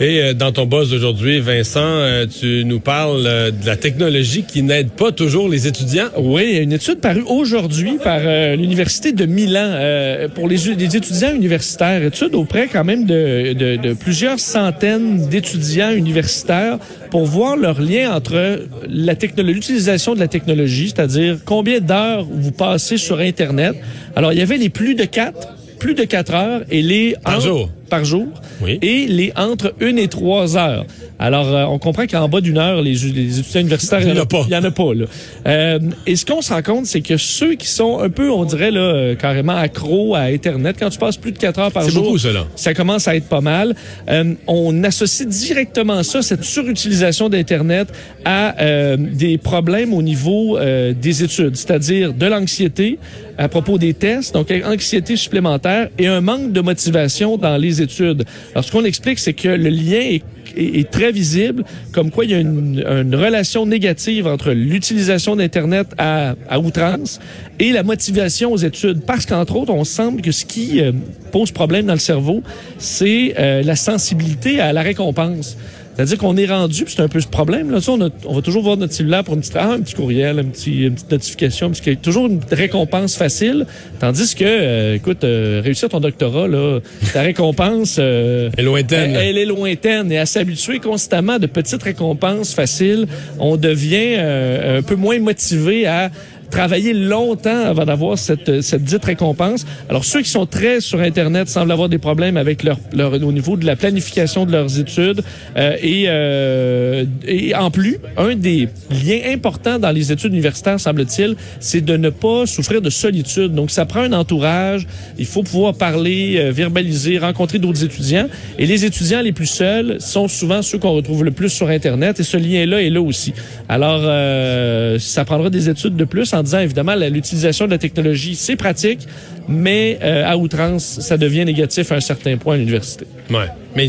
Et euh, dans ton boss d'aujourd'hui, Vincent, euh, tu nous parles euh, de la technologie qui n'aide pas toujours les étudiants. Oui, il y a une étude parue aujourd'hui par l'Université de Milan pour les, les, étudiants universitaires. Étude auprès quand même de, de, de plusieurs centaines d'étudiants universitaires pour voir leur lien entre la technologie, l'utilisation de la technologie, c'est-à-dire combien d'heures vous passez sur Internet. Alors, il y avait les plus de quatre plus de quatre heures et les par jour par jour et les entre une et trois heures. Alors, euh, on comprend qu'en bas d'une heure, les, les, étudiants universitaires, il n'y en, a pas. Il y en a pas. Là. Euh, et ce qu'on se rend compte, c'est que ceux qui sont un peu, on dirait, là, euh, carrément accros à Internet, quand tu passes plus de quatre heures par jour, beaucoup, ça commence à être pas mal. Euh, on associe directement ça, cette surutilisation d'Internet, à des problèmes au niveau des études, c'est-à-dire de l'anxiété à propos des tests, donc anxiété supplémentaire et un manque de motivation dans les Alors, ce qu'on explique, c'est que le lien est très visible, comme quoi il y a une, relation négative entre l'utilisation d'Internet à, à, outrance et la motivation aux études. Parce qu'entre autres, on semble que ce qui euh, pose problème dans le cerveau, c'est euh, la sensibilité à la récompense. C'est-à-dire qu'on est rendu, c'est un peu ce problème. Là. on, on, va toujours voir notre cellulaire pour une petite, ah, un petit courriel, un petit, une petite notification, parce qu'il y a toujours une récompense facile. Tandis que, euh, écoute, euh, réussir ton doctorat, là, ta récompense euh, est lointaine. Elle, est lointaine. Et à s'habituer constamment à de petites récompenses faciles, on devient un peu moins motivé à travailler longtemps avant d'avoir cette, cette dite récompense. Alors, ceux qui sont très sur Internet semblent avoir des problèmes avec leur, leur au niveau de la planification de leurs études. Euh, et, euh, et en plus, un des liens importants dans les études universitaires, semble-t-il, c'est de ne pas souffrir de solitude. Donc, ça prend un entourage. Il faut pouvoir parler, euh, verbaliser, rencontrer d'autres étudiants. Et les étudiants les plus seuls sont souvent ceux qu'on retrouve le plus sur Internet. Et ce lien-là est là aussi. Alors, euh, ça prendra des études de plus en disant évidemment l'utilisation de la technologie, c'est pratique, mais euh, à outrance, ça devient négatif à un certain point à l'université. Ouais, mais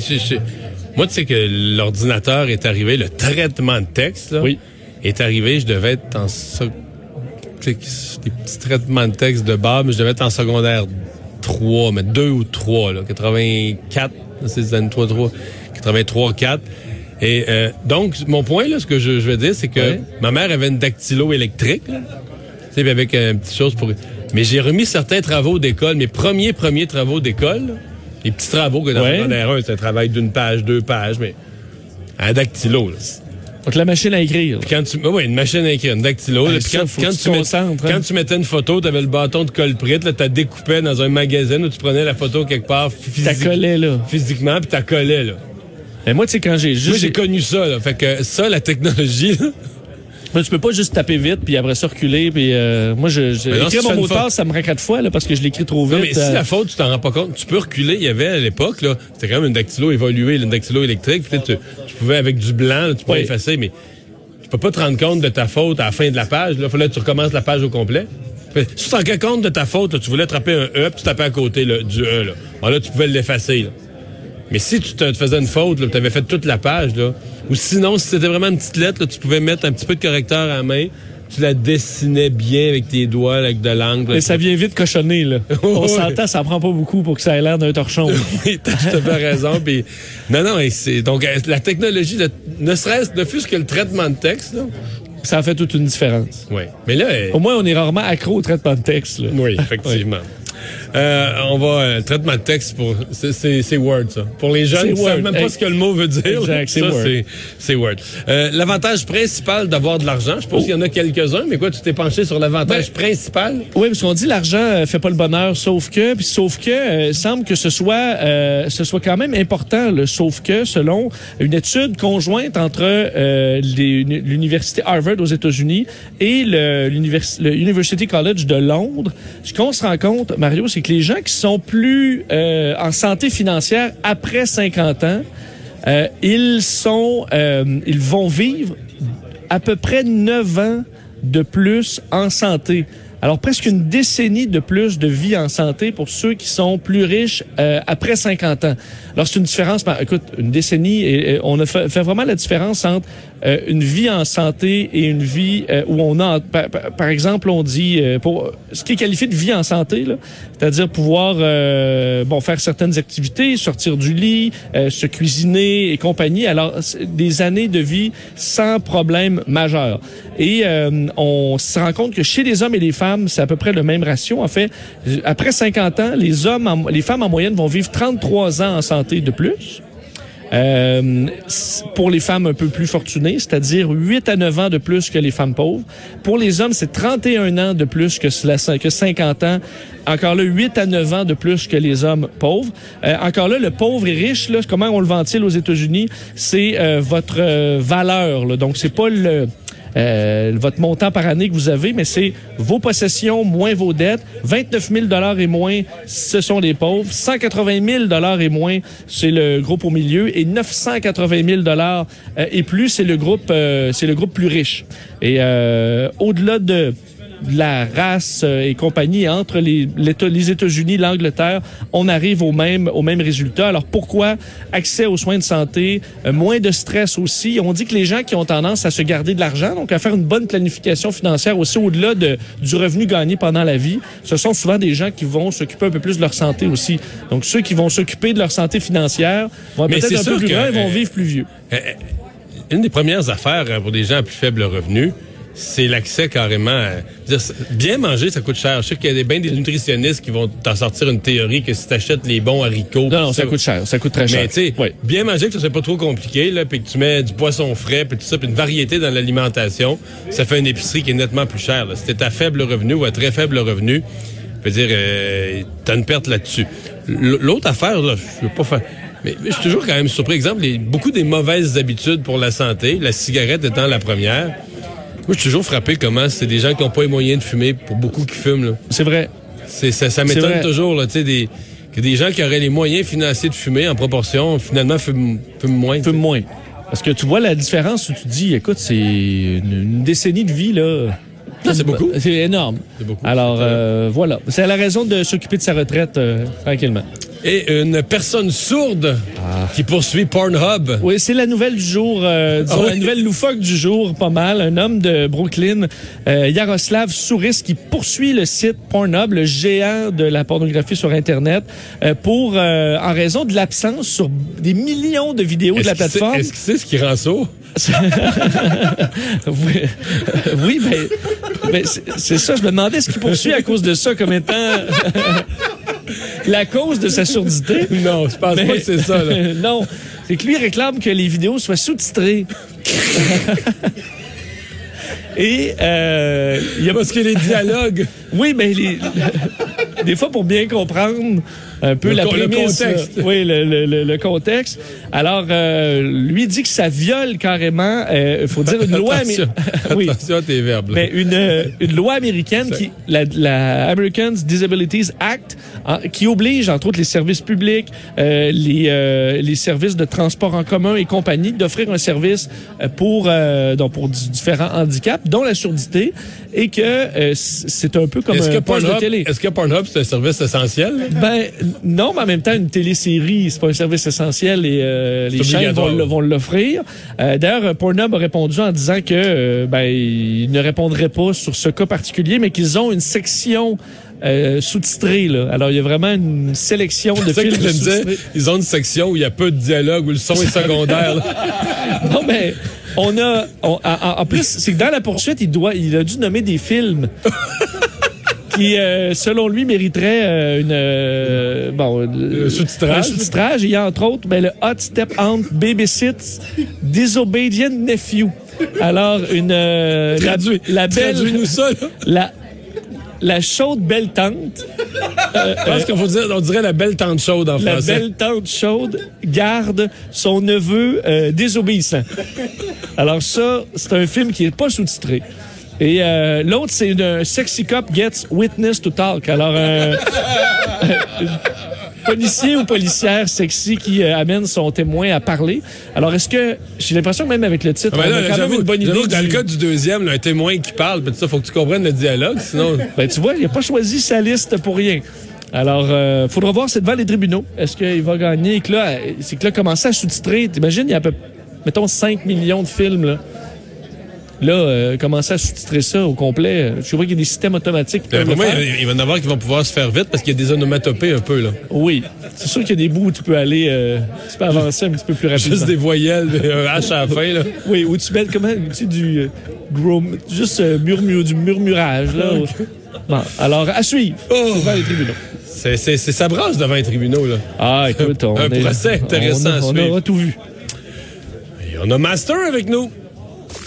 moi tu sais que l'ordinateur est arrivé, le traitement de texte là, oui. est arrivé, je devais être en des petits traitements de texte de base, mais je devais être en secondaire 3, mais 2 ou 3 là, 84, c'est années 3 3, 83 4. Et euh, donc, mon point, là, ce que je, je veux dire, c'est que ma mère avait une dactylo électrique. Là sais, avec une petite chose pour. Mais j'ai remis certains travaux d'école, mes premiers premiers travaux d'école, les petits travaux que dans ouais. le 1, c'est un travail d'une page, deux pages, mais un dactylo. Là. Donc la machine à écrire. quand tu, oui, une machine à écrire, une dactylo. Ah, quand, quand, tu, met, hein. quand tu mettais une photo, tu avais le bâton de colprite, là, tu découpé dans un magazine où tu prenais la photo quelque part physique, collé, là. physiquement, puis tu collé là. Mais moi, tu sais, quand j'ai juste. Moi, j'ai connu ça, là. Fait que ça, la technologie, là, mais tu peux pas juste taper vite puis après ça reculer puis euh, moi je, je écrire mon mot de passe ça me prend quatre fois là parce que je l'écris trop vite. Non, mais si euh. la faute tu t'en rends pas compte, tu peux reculer, il y avait à l'époque là, c'était quand même une dactylo évoluée, une dactylo électrique, peut-être tu, tu, pouvais avec du blanc, tu pouvais effacer mais tu peux pas te rendre compte de ta faute à la fin de la page, là, fallait que tu recommences la page au complet. Si tu t'en rends compte de ta faute, là, tu voulais attraper un E, puis tu tapais à côté là, du E là. Alors là tu pouvais l'effacer. Mais si tu te faisais une faute, tu avais fait toute la page, là, ou sinon, si c'était vraiment une petite lettre, là, tu pouvais mettre un petit peu de correcteur à la main, tu la dessinais bien avec tes doigts, avec de l'angle. Mais ça vient vite cochonner, là. On s'entend, ça prend pas beaucoup pour que ça ait l'air d'un torchon. oui, t'as tout à fait raison. Puis, non, non, c'est, donc, euh, la technologie, ne serait-ce, ne fût-ce que le traitement de texte, là, ça fait toute une différence. Oui. Mais là. Au moins, on est rarement accro au traitement de texte, là. Oui, effectivement. Euh, on va euh, traitement de texte pour c'est Word ça. Pour les jeunes qui savent même pas ce que le mot veut dire. c'est Word. C'est Word. Euh, l'avantage principal d'avoir de l'argent, je pense qu'il y en a quelques-uns, mais quoi, tu t'es penché sur l'avantage ben, principal? Oui, parce qu'on dit l'argent euh, fait pas le bonheur, sauf que, puis sauf que euh, semble que ce soit ce soit quand même important, le sauf que selon une étude conjointe entre l'université Harvard aux États-Unis et le, le University College de Londres, ce qu'on se rend compte, Mario, c'est que les gens qui sont plus euh, en santé financière après 50 ans, euh, ils sont, euh, ils vont vivre à peu près 9 ans de plus en santé. Alors, presque une décennie de plus de vie en santé pour ceux qui sont plus riches euh, après 50 ans. Alors, c'est une différence, ben, écoute, une décennie, on a fait, vraiment la différence entre euh, une vie en santé et une vie euh, où on a, par, exemple, on dit, pour ce qui est qualifié de vie en santé, c'est-à-dire pouvoir, bon, faire certaines activités, sortir du lit, se cuisiner et compagnie. Alors, des années de vie sans problème majeur. Et on se rend compte que chez les hommes et les femmes, c'est à peu près le même ratio. En fait, après 50 ans, les femmes en moyenne vont vivre 33 ans en santé de plus. Euh, pour les femmes un peu plus fortunées, c'est-à-dire 8 à 9 ans de plus que les femmes pauvres. Pour les hommes, c'est 31 ans de plus que, cela, que 50 ans. Encore là, 8 à 9 ans de plus que les hommes pauvres. Euh, encore là, le pauvre et riche, comment on le ventile aux États-Unis, c'est euh, votre valeur. Là. Donc, c'est pas le euh, votre montant par année que vous avez, mais c'est vos possessions moins vos dettes. 29 000 dollars et moins, ce sont les pauvres. 180 000 dollars et moins, c'est le groupe au milieu, et 980 000 dollars euh, et plus, c'est le groupe, euh, c'est le groupe plus riche. Et au-delà de la race euh, et compagnie entre les, les États-Unis, l'Angleterre, on arrive au même, au même résultat. Alors pourquoi accès aux soins de santé, euh, moins de stress aussi? On dit que les gens qui ont tendance à se garder de l'argent, donc à faire une bonne planification financière aussi au-delà de, du revenu gagné pendant la vie, ce sont souvent des gens qui vont s'occuper un peu plus de leur santé aussi. Donc ceux qui vont s'occuper de leur santé financière vont peut-être un peu plus grands vont vivre plus vieux. Une des premières affaires pour des gens à plus faible revenu, c'est l'accès carrément. bien manger, ça coûte cher. Je sais qu'il y a des, bien des nutritionnistes qui vont t'en sortir une théorie que si t'achètes les bons haricots... Non, non, ça, coûte cher. Ça coûte très cher. Mais tu sais, bien manger, que ce soit pas trop compliqué, là, puis que tu mets du poisson frais, puis tout ça, puis une variété dans l'alimentation, ça fait une épicerie qui est nettement plus chère. Là. Si t'es à faible revenu ou à très faible revenu, je veux dire, euh, t'as une perte là-dessus. L'autre affaire, là, je veux pas faire... Mais, je suis toujours quand même surpris. Exemple, les, beaucoup des mauvaises habitudes pour la santé, la cigarette étant la première moi, je suis toujours frappé comment c'est des gens qui n'ont pas les moyens de fumer pour beaucoup qui fument. C'est vrai. C'est, ça, ça m'étonne toujours, là, tu sais, des, que des gens qui auraient les moyens financiers de fumer en proportion, finalement, fument, moins. Fument moins. Parce que tu vois la différence où tu dis, écoute, c'est une, décennie de vie, là. C'est beaucoup. C'est énorme. C'est beaucoup. Alors, euh, voilà. C'est la raison de s'occuper de sa retraite euh, tranquillement et une personne sourde ah. qui poursuit Pornhub. Oui, c'est la nouvelle du jour, euh, disons, ah la nouvelle loufoque du jour, pas mal. Un homme de Brooklyn, Yaroslav Souris, qui poursuit le site Pornhub, le géant de la pornographie sur Internet, pour en raison de l'absence sur des millions de vidéos de la plateforme. Est-ce que c'est ce qui rend sourd? oui, oui ben, ben c'est ça. Je me demandais ce qu'il poursuit à cause de ça comme étant la cause de sa surdité. Non, je pense pas que c'est ça. Là. non, c'est que lui réclame que les vidéos soient sous-titrées. Et euh, il y a parce que les dialogues. oui, mais les, des fois pour bien comprendre un peu la prémisse, le contexte. oui, le, le, le, contexte. Alors, euh, lui dit que ça viole carrément, il euh, faut dire une loi, oui, attention à tes verbes. Mais une, euh, une loi américaine qui, la, la Americans Disabilities Act, qui oblige entre autres les services publics, euh, les, euh, les services de transport en commun et compagnie d'offrir un service pour donc pour différents handicaps, dont la surdité, et que c'est un peu comme un poste de télé. Est-ce que Pornhub c'est un service essentiel? Ben non, mais en même temps, une télésérie, c'est pas un service essentiel et euh, les chaînes vont, l'offrir. Euh, D'ailleurs, Pornhub a répondu en disant que euh, ben, ils ne répondraient pas sur ce cas particulier, mais qu'ils ont une section euh, sous-titré. Là. Alors, il y a vraiment une sélection de films que Ils ont une section où il y a peu de dialogue, où le son est secondaire. non, mais on a... en, plus, c'est que dans la poursuite, il, doit, il a dû nommer des films. qui, euh, selon lui, mériterait euh, une euh, bon sous-titrage. sous-titrage. Il y a entre autres ben, le Hot Step Aunt Babysit Disobedient Nephew. Alors une Traduit. la, la belle nous ça. La la chaude belle tante. Je pense qu'on dire, on dirait la belle tante chaude en français. La belle tante chaude garde son neveu désobéissant. Alors ça, c'est un film qui est pas sous-titré. Et euh, l'autre, c'est une Sexy Cop Gets Witness to Talk. Alors, euh, policier ou policière sexy qui euh, amène son témoin à parler. Alors, est-ce que j'ai l'impression que même avec le titre, Ah, ben on a quand même une bonne idée. Dans du- le cas du deuxième, là, un témoin qui parle, ben, ça, faut que tu comprennes le dialogue, sinon. Ben, tu vois, il n'a pas choisi sa liste pour rien. Alors, euh, faudra voir, c'est devant les tribunaux. Est-ce qu'il va gagner? Et que là, euh, c'est que là, commencer à sous-titrer. T'imagines, il y a à peu, mettons, 5 millions de films, là. Là, euh, commencer à sous-titrer ça au complet. euh, Je vois qu'il y a des systèmes automatiques qui pour le moi, il va y en avoir qui vont pouvoir se faire vite parce qu'il y a des onomatopées un peu, là. Oui. C'est sûr qu'il y a des bouts où tu peux aller, euh, tu peux avancer un petit peu plus rapidement. Juste des voyelles, un H à la fin, là. Oui, où tu mets comment, tu sais, du euh, grom- juste euh, murmure, du murmurage, là. Bon, alors, à suivre. Oh. Devant les tribunaux. C'est, c'est, brasse devant les tribunaux, là. Ah, écoute, on Un est- procès intéressant on, a- on aura tout vu. Et on a Master avec nous.